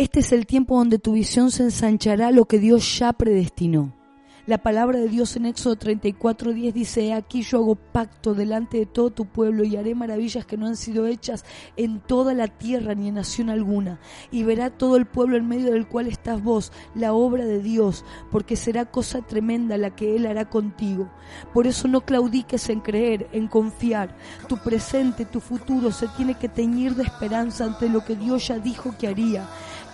Este es el tiempo donde tu visión se ensanchará lo que Dios ya predestinó. La palabra de Dios en Éxodo 34:10 dice, aquí yo hago pacto delante de todo tu pueblo y haré maravillas que no han sido hechas en toda la tierra ni en nación alguna. Y verá todo el pueblo en medio del cual estás vos, la obra de Dios, porque será cosa tremenda la que Él hará contigo. Por eso no claudiques en creer, en confiar. Tu presente, tu futuro se tiene que teñir de esperanza ante lo que Dios ya dijo que haría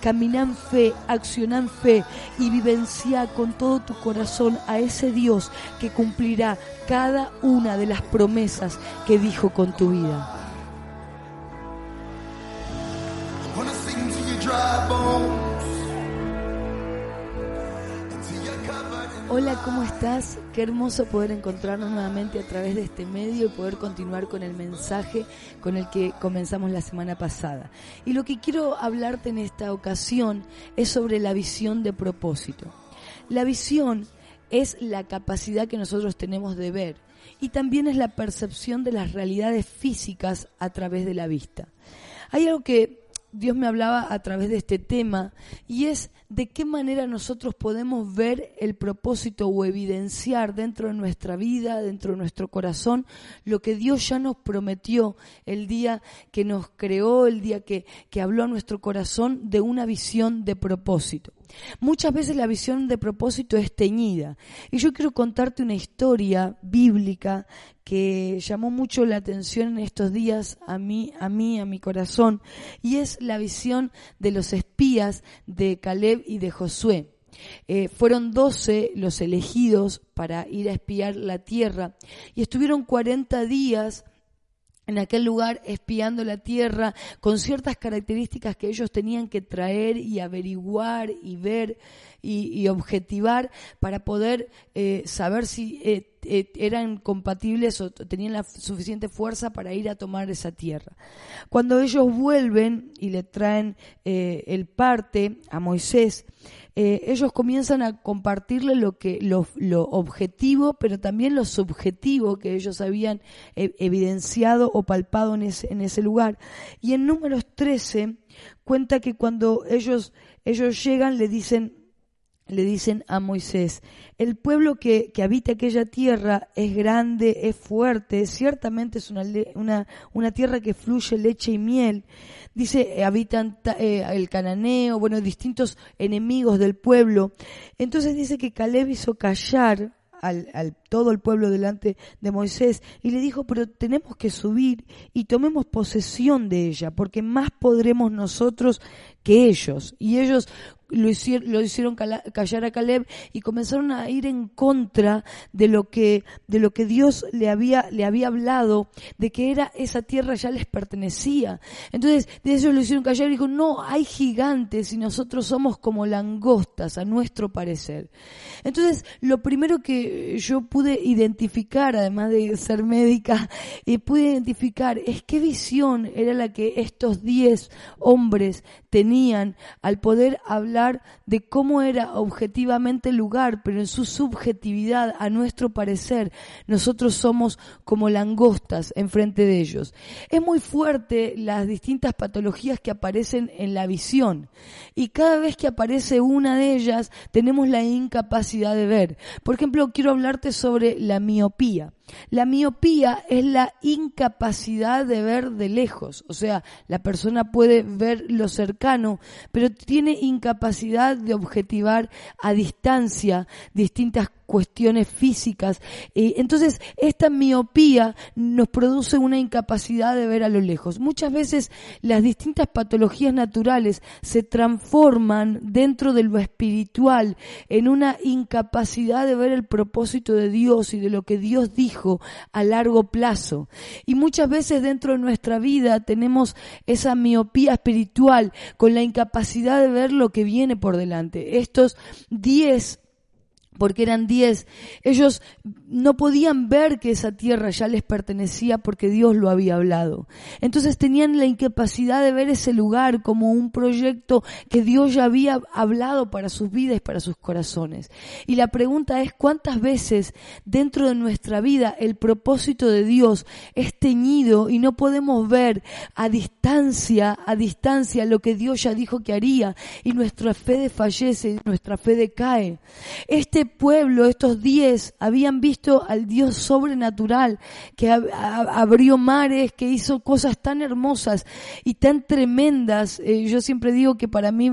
Camina en fe, acciona en fe y vivencia con todo tu corazón a ese Dios que cumplirá cada una de las promesas que dijo con tu vida. Hola, ¿cómo estás? Qué hermoso poder encontrarnos nuevamente a través de este medio y poder continuar con el mensaje con el que comenzamos la semana pasada. Y lo que quiero hablarte en esta ocasión es sobre la visión de propósito. La visión es la capacidad que nosotros tenemos de ver y también es la percepción de las realidades físicas a través de la vista. Hay algo que Dios me hablaba a través de este tema y es de qué manera nosotros podemos ver el propósito o evidenciar dentro de nuestra vida, dentro de nuestro corazón, lo que Dios ya nos prometió el día que nos creó, el día que, que habló a nuestro corazón de una visión de propósito. Muchas veces la visión de propósito es teñida. Y yo quiero contarte una historia bíblica que llamó mucho la atención en estos días a mí, a mí, a mi corazón, y es la visión de los espías de Caleb y de Josué. Eh, fueron doce los elegidos para ir a espiar la tierra y estuvieron cuarenta días en aquel lugar espiando la tierra con ciertas características que ellos tenían que traer y averiguar y ver y, objetivar para poder eh, saber si eh, eh, eran compatibles o tenían la suficiente fuerza para ir a tomar esa tierra. Cuando ellos vuelven y le traen el parte a Moisés, ellos comienzan a compartirle lo que lo, objetivo, pero también lo subjetivo que ellos habían evidenciado o palpado en ese, en ese lugar. Y en números 13 cuenta que cuando ellos, ellos llegan le dicen, le dicen a Moisés, el pueblo que, que, habita aquella tierra es grande, es fuerte, ciertamente es una, una, una tierra que fluye leche y miel. Dice, eh, habitan eh, el cananeo, bueno, distintos enemigos del pueblo. Entonces dice que Caleb hizo callar al, al, todo el pueblo delante de Moisés y le dijo, pero tenemos que subir y tomemos posesión de ella, porque más podremos nosotros que ellos. Y ellos lo hicieron, lo hicieron callar a Caleb y comenzaron a ir en contra de lo que, de lo que Dios le había, le había hablado, de que era esa tierra ya les pertenecía. Entonces, de eso lo hicieron callar y dijo, no, hay gigantes y nosotros somos como langostas, a nuestro parecer. Entonces, lo primero que yo pude identificar, además de ser médica, y pude identificar es qué visión era la que estos diez hombres tenían al poder hablar de cómo era objetivamente el lugar, pero en su subjetividad, a nuestro parecer, nosotros somos como langostas enfrente de ellos. Es muy fuerte las distintas patologías que aparecen en la visión y cada vez que aparece una de ellas tenemos la incapacidad de ver. Por ejemplo, quiero hablarte sobre la miopía. La miopía es la incapacidad de ver de lejos, o sea, la persona puede ver lo cercano, pero tiene incapacidad de objetivar a distancia distintas cuestiones físicas. Entonces, esta miopía nos produce una incapacidad de ver a lo lejos. Muchas veces las distintas patologías naturales se transforman dentro de lo espiritual en una incapacidad de ver el propósito de Dios y de lo que Dios dijo a largo plazo. Y muchas veces dentro de nuestra vida tenemos esa miopía espiritual con la incapacidad de ver lo que viene por delante. Estos diez porque eran diez, ellos no podían ver que esa tierra ya les pertenecía porque Dios lo había hablado. Entonces tenían la incapacidad de ver ese lugar como un proyecto que Dios ya había hablado para sus vidas y para sus corazones. Y la pregunta es cuántas veces dentro de nuestra vida el propósito de Dios es teñido y no podemos ver a distancia, a distancia lo que Dios ya dijo que haría y nuestra fe desfallece y nuestra fe decae. Este pueblo, estos diez, habían visto al Dios sobrenatural que abrió mares, que hizo cosas tan hermosas y tan tremendas. Eh, yo siempre digo que para mí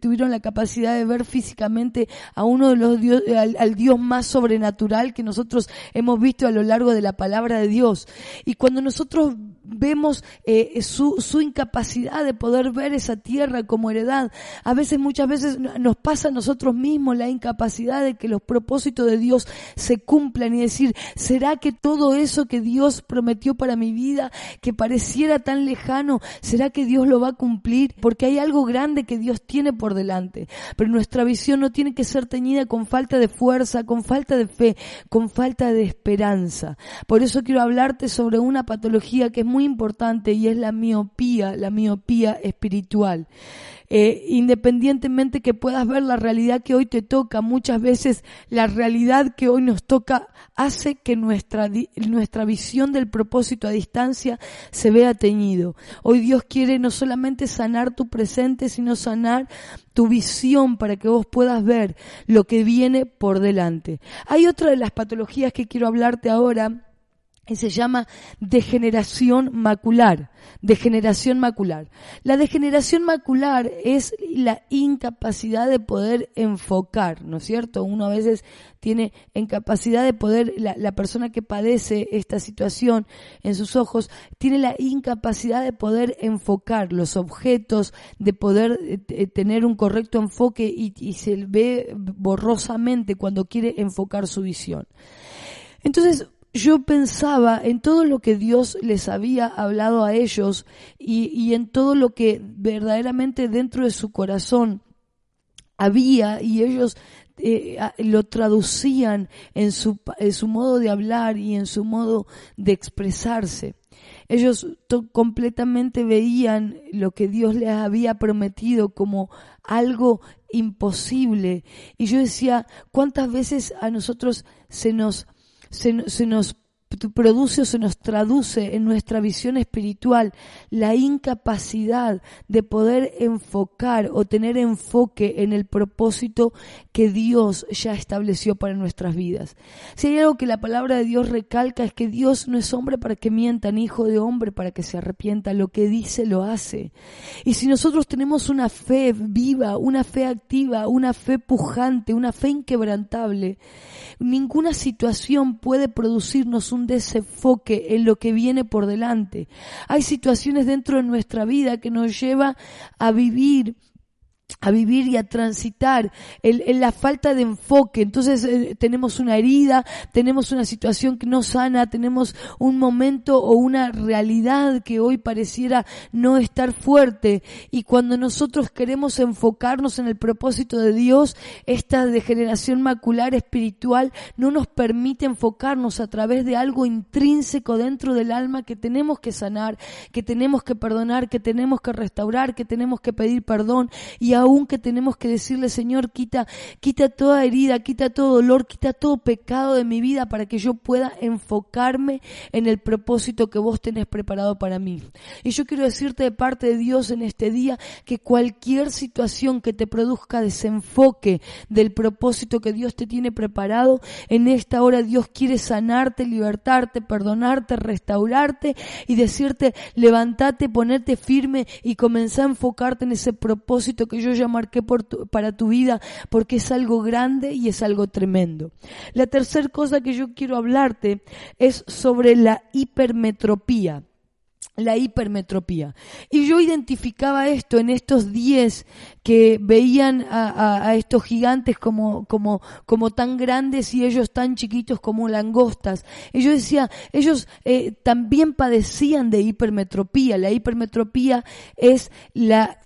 tuvieron la capacidad de ver físicamente a uno de los dios, al, Dios más sobrenatural que nosotros hemos visto a lo largo de la palabra de Dios. Y cuando nosotros vemos eh, su, su incapacidad de poder ver esa tierra como heredad, a veces, muchas veces nos pasa a nosotros mismos la incapacidad de que los propósitos de Dios se cumplan y decir, ¿será que todo eso que Dios prometió para mi vida, que pareciera tan lejano, será que Dios lo va a cumplir? Porque hay algo grande que Dios tiene por delante. Pero nuestra visión no tiene que ser teñida con falta de fuerza, con falta de fe, con falta de esperanza. Por eso quiero hablarte sobre una patología que es muy importante y es la miopía, la miopía espiritual. Eh, independientemente que puedas ver la realidad que hoy te toca, muchas veces la realidad que hoy nos toca hace que nuestra, nuestra visión del propósito a distancia se vea teñido. Hoy Dios quiere no solamente sanar tu presente, sino sanar tu visión para que vos puedas ver lo que viene por delante. Hay otra de las patologías que quiero hablarte ahora y se llama degeneración macular. Degeneración macular. La degeneración macular es la incapacidad de poder enfocar, ¿no es cierto? Uno a veces tiene incapacidad de poder, la, la persona que padece esta situación en sus ojos, tiene la incapacidad de poder enfocar los objetos, de poder eh, eh, tener un correcto enfoque y, y se ve borrosamente cuando quiere enfocar su visión. Entonces, yo pensaba en todo lo que Dios les había hablado a ellos y, en todo lo que verdaderamente dentro de su corazón había y ellos eh, lo traducían en su, en su modo de hablar y en su modo de expresarse. Ellos completamente veían lo que Dios les había prometido como algo imposible. Y yo decía, ¿cuántas veces a nosotros se nos se, se nos produce o se nos traduce en nuestra visión espiritual la incapacidad de poder enfocar o tener enfoque en el propósito que Dios ya estableció para nuestras vidas. Si hay algo que la palabra de Dios recalca es que Dios no es hombre para que mienta, ni hijo de hombre para que se arrepienta, lo que dice lo hace. Y si nosotros tenemos una fe viva, una fe activa, una fe pujante, una fe inquebrantable, ninguna situación puede producirnos un desenfoque en lo que viene por delante. Hay situaciones dentro de nuestra vida que nos lleva a vivir a vivir y a transitar en, la falta de enfoque. Entonces eh, tenemos una herida, tenemos una situación que no sana, tenemos un momento o una realidad que hoy pareciera no estar fuerte. Y cuando nosotros queremos enfocarnos en el propósito de Dios, esta degeneración macular espiritual no nos permite enfocarnos a través de algo intrínseco dentro del alma que tenemos que sanar, que tenemos que perdonar, que tenemos que restaurar, que tenemos que pedir perdón y aún que tenemos que decirle, Señor, quita, quita toda herida, quita todo dolor, quita todo pecado de mi vida para que yo pueda enfocarme en el propósito que vos tenés preparado para mí. Y yo quiero decirte de parte de Dios en este día que cualquier situación que te produzca desenfoque del propósito que Dios te tiene preparado, en esta hora Dios quiere sanarte, libertarte, perdonarte, restaurarte y decirte, levántate, ponerte firme y comenzar a enfocarte en ese propósito que yo ya marqué para tu vida porque es algo grande y es algo tremendo. La tercera cosa que yo quiero hablarte es sobre la hipermetropía la hipermetropía. Y yo identificaba esto en estos diez que veían a, estos gigantes como, como, como tan grandes y ellos tan chiquitos como langostas. Y yo decía, ellos eh, también padecían de hipermetropía. La hipermetropía es la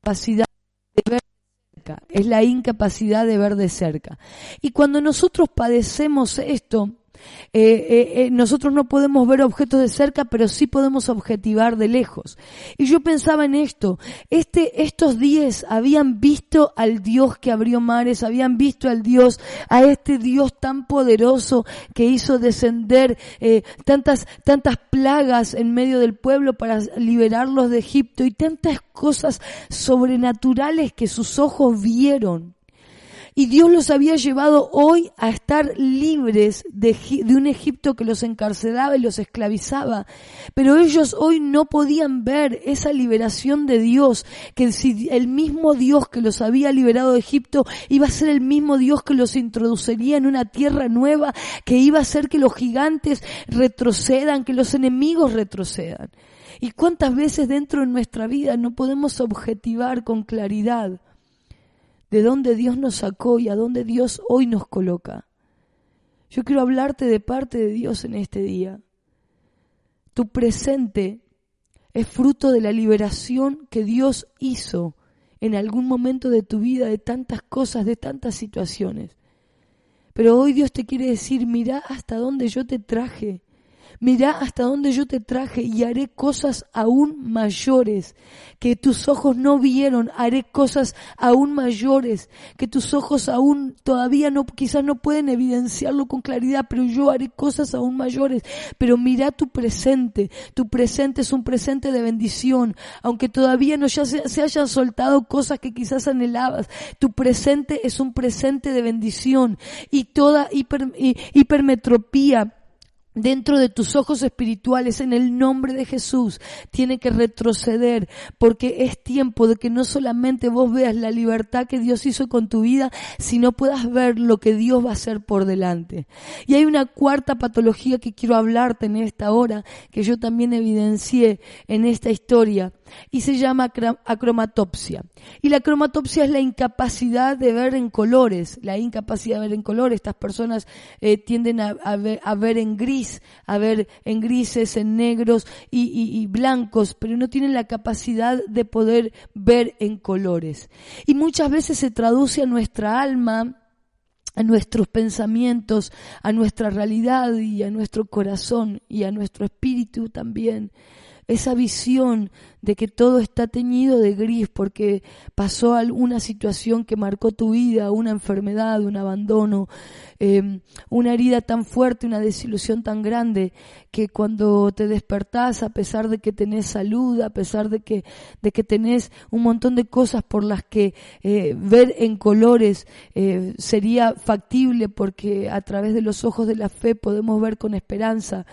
incapacidad capacidad de ver cerca, es la incapacidad de ver de cerca. Y cuando nosotros padecemos esto, eh, eh, eh, nosotros no podemos ver objetos de cerca, pero sí podemos objetivar de lejos. Y yo pensaba en esto. Este, estos diez habían visto al Dios que abrió mares, habían visto al Dios, a este Dios tan poderoso que hizo descender tantas, tantas plagas en medio del pueblo para liberarlos de Egipto y tantas cosas sobrenaturales que sus ojos vieron y Dios los había llevado hoy a estar libres de, un Egipto que los encarcelaba y los esclavizaba. Pero ellos hoy no podían ver esa liberación de Dios, que si el mismo Dios que los había liberado de Egipto iba a ser el mismo Dios que los introduciría en una tierra nueva, que iba a hacer que los gigantes retrocedan, que los enemigos retrocedan. ¿Y cuántas veces dentro de nuestra vida no podemos objetivar con claridad de dónde Dios nos sacó y a dónde Dios hoy nos coloca. Yo quiero hablarte de parte de Dios en este día. Tu presente es fruto de la liberación que Dios hizo en algún momento de tu vida de tantas cosas, de tantas situaciones. Pero hoy Dios te quiere decir, mira hasta dónde yo te traje Mira hasta dónde yo te traje y haré cosas aún mayores. Que tus ojos no vieron, haré cosas aún mayores. Que tus ojos aún todavía no, quizás no pueden evidenciarlo con claridad, pero yo haré cosas aún mayores. Pero mira tu presente, tu presente es un presente de bendición, aunque todavía no ya se, se hayan soltado cosas que quizás anhelabas, tu presente es un presente de bendición. Y toda hiper, hipermetropía dentro de tus ojos espirituales en el nombre de Jesús tiene que retroceder porque es tiempo de que no solamente vos veas la libertad que Dios hizo con tu vida, sino puedas ver lo que Dios va a hacer por delante. Y hay una cuarta patología que quiero hablarte en esta hora, que yo también evidencié en esta historia, y se llama acromatopsia. Y la cromatopsia es la incapacidad de ver en colores, la incapacidad de ver en colores. Estas personas eh, tienden a, ver, en gris, a ver en grises, en negros y, blancos, pero no tienen la capacidad de poder ver en colores. Y muchas veces se traduce a nuestra alma a nuestros pensamientos, a nuestra realidad y a nuestro corazón y a nuestro espíritu también esa visión de que todo está teñido de gris porque pasó alguna situación que marcó tu vida, una enfermedad, un abandono, em, una herida tan fuerte, una desilusión tan grande, que cuando te despertás, a pesar de que tenés salud, a pesar de que, de que tenés un montón de cosas por las que eh, ver en colores eh, sería factible porque a través de los ojos de la fe podemos ver con esperanza,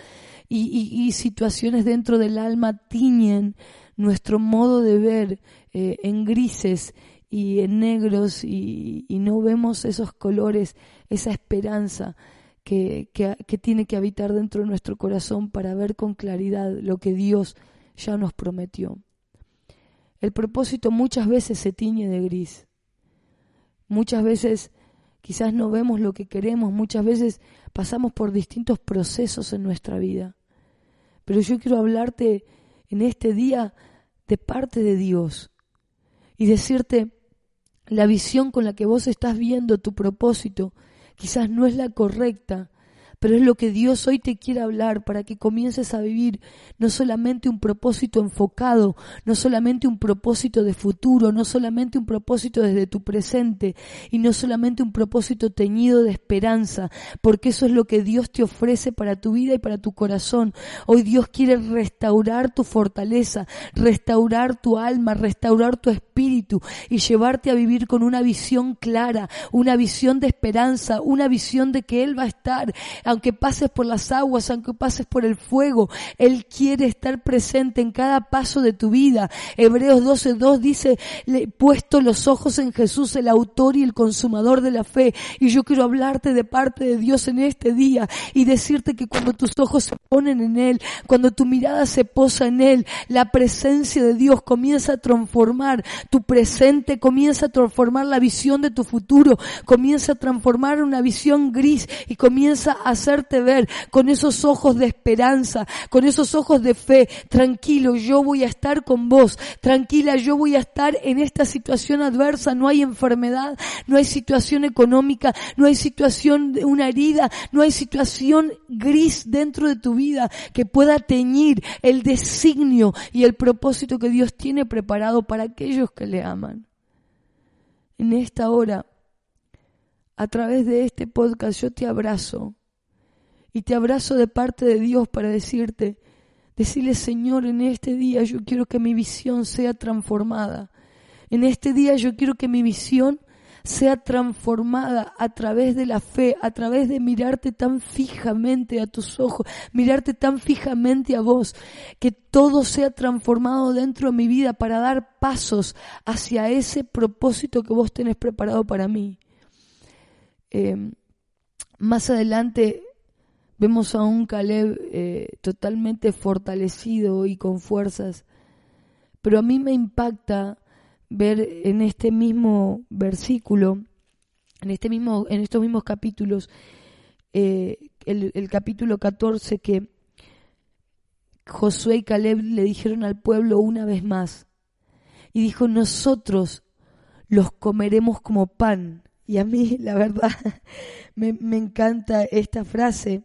y, situaciones dentro del alma tiñen nuestro modo de ver eh, en grises y en negros y, no vemos esos colores, esa esperanza que, que, tiene que habitar dentro de nuestro corazón para ver con claridad lo que Dios ya nos prometió. El propósito muchas veces se tiñe de gris. Muchas veces quizás no vemos lo que queremos, muchas veces pasamos por distintos procesos en nuestra vida. Pero yo quiero hablarte en este día de parte de Dios y decirte la visión con la que vos estás viendo tu propósito quizás no es la correcta, pero es lo que Dios hoy te quiere hablar para que comiences a vivir no solamente un propósito enfocado, no solamente un propósito de futuro, no solamente un propósito desde tu presente y no solamente un propósito teñido de esperanza, porque eso es lo que Dios te ofrece para tu vida y para tu corazón. Hoy Dios quiere restaurar tu fortaleza, restaurar tu alma, restaurar tu espíritu y llevarte a vivir con una visión clara, una visión de esperanza, una visión de que Él va a estar aunque pases por las aguas, aunque pases por el fuego, Él quiere estar presente en cada paso de tu vida. Hebreos 12.2 dice, puesto los ojos en Jesús, el autor y el consumador de la fe. Y yo quiero hablarte de parte de Dios en este día y decirte que cuando tus ojos se ponen en Él, cuando tu mirada se posa en Él, la presencia de Dios comienza a transformar tu presente, comienza a transformar la visión de tu futuro, comienza a transformar una visión gris y comienza a hacerte ver con esos ojos de esperanza, con esos ojos de fe. Tranquilo, yo voy a estar con vos. Tranquila, yo voy a estar en esta situación adversa. No hay enfermedad, no hay situación económica, no hay situación de una herida, no hay situación gris dentro de tu vida que pueda teñir el designio y el propósito que Dios tiene preparado para aquellos que le aman. En esta hora, a través de este podcast, yo te abrazo y te abrazo de parte de Dios para decirte, decirle Señor, en este día yo quiero que mi visión sea transformada. En este día yo quiero que mi visión sea transformada a través de la fe, a través de mirarte tan fijamente a tus ojos, mirarte tan fijamente a vos, que todo sea transformado dentro de mi vida para dar pasos hacia ese propósito que vos tenés preparado para mí. Eh, más adelante vemos a un Caleb eh, totalmente fortalecido y con fuerzas, pero a mí me impacta ver en este mismo versículo, en, este mismo, en estos mismos capítulos, eh, el, el capítulo 14 que Josué y Caleb le dijeron al pueblo una vez más, y dijo, nosotros los comeremos como pan. Y a mí, la verdad, me, me encanta esta frase,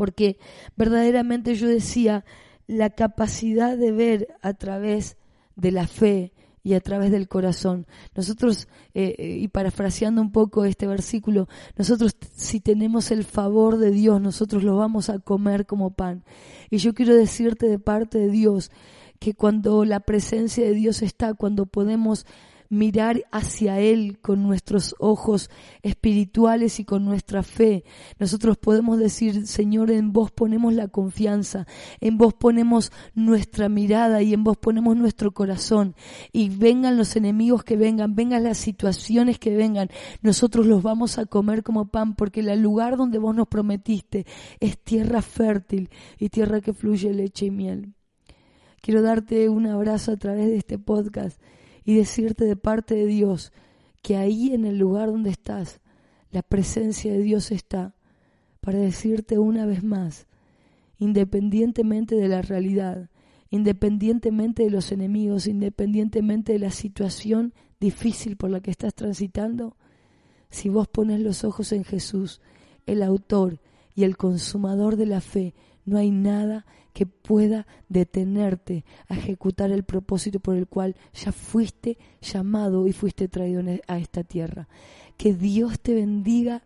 porque verdaderamente yo decía, la capacidad de ver a través de la fe y a través del corazón. Nosotros, eh, eh, y parafraseando un poco este versículo, nosotros si tenemos el favor de Dios, nosotros lo vamos a comer como pan. Y yo quiero decirte de parte de Dios que cuando la presencia de Dios está, cuando podemos mirar hacia Él con nuestros ojos espirituales y con nuestra fe. Nosotros podemos decir, Señor, en vos ponemos la confianza, en vos ponemos nuestra mirada y en vos ponemos nuestro corazón. Y vengan los enemigos que vengan, vengan las situaciones que vengan, nosotros los vamos a comer como pan porque el lugar donde vos nos prometiste es tierra fértil y tierra que fluye leche y miel. Quiero darte un abrazo a través de este podcast y decirte de parte de Dios que ahí en el lugar donde estás, la presencia de Dios está para decirte una vez más, independientemente de la realidad, independientemente de los enemigos, independientemente de la situación difícil por la que estás transitando, si vos pones los ojos en Jesús, el autor y el consumador de la fe, no hay nada que pueda detenerte a ejecutar el propósito por el cual ya fuiste llamado y fuiste traído e, a esta tierra. Que Dios te bendiga,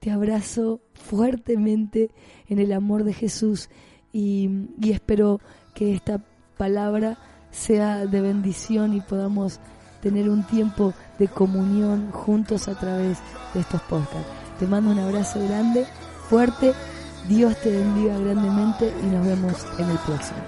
te abrazo fuertemente en el amor de Jesús y, y espero que esta palabra sea de bendición y podamos tener un tiempo de comunión juntos a través de estos podcasts. Te mando un abrazo grande, fuerte Dios te bendiga grandemente y nos vemos en el próximo.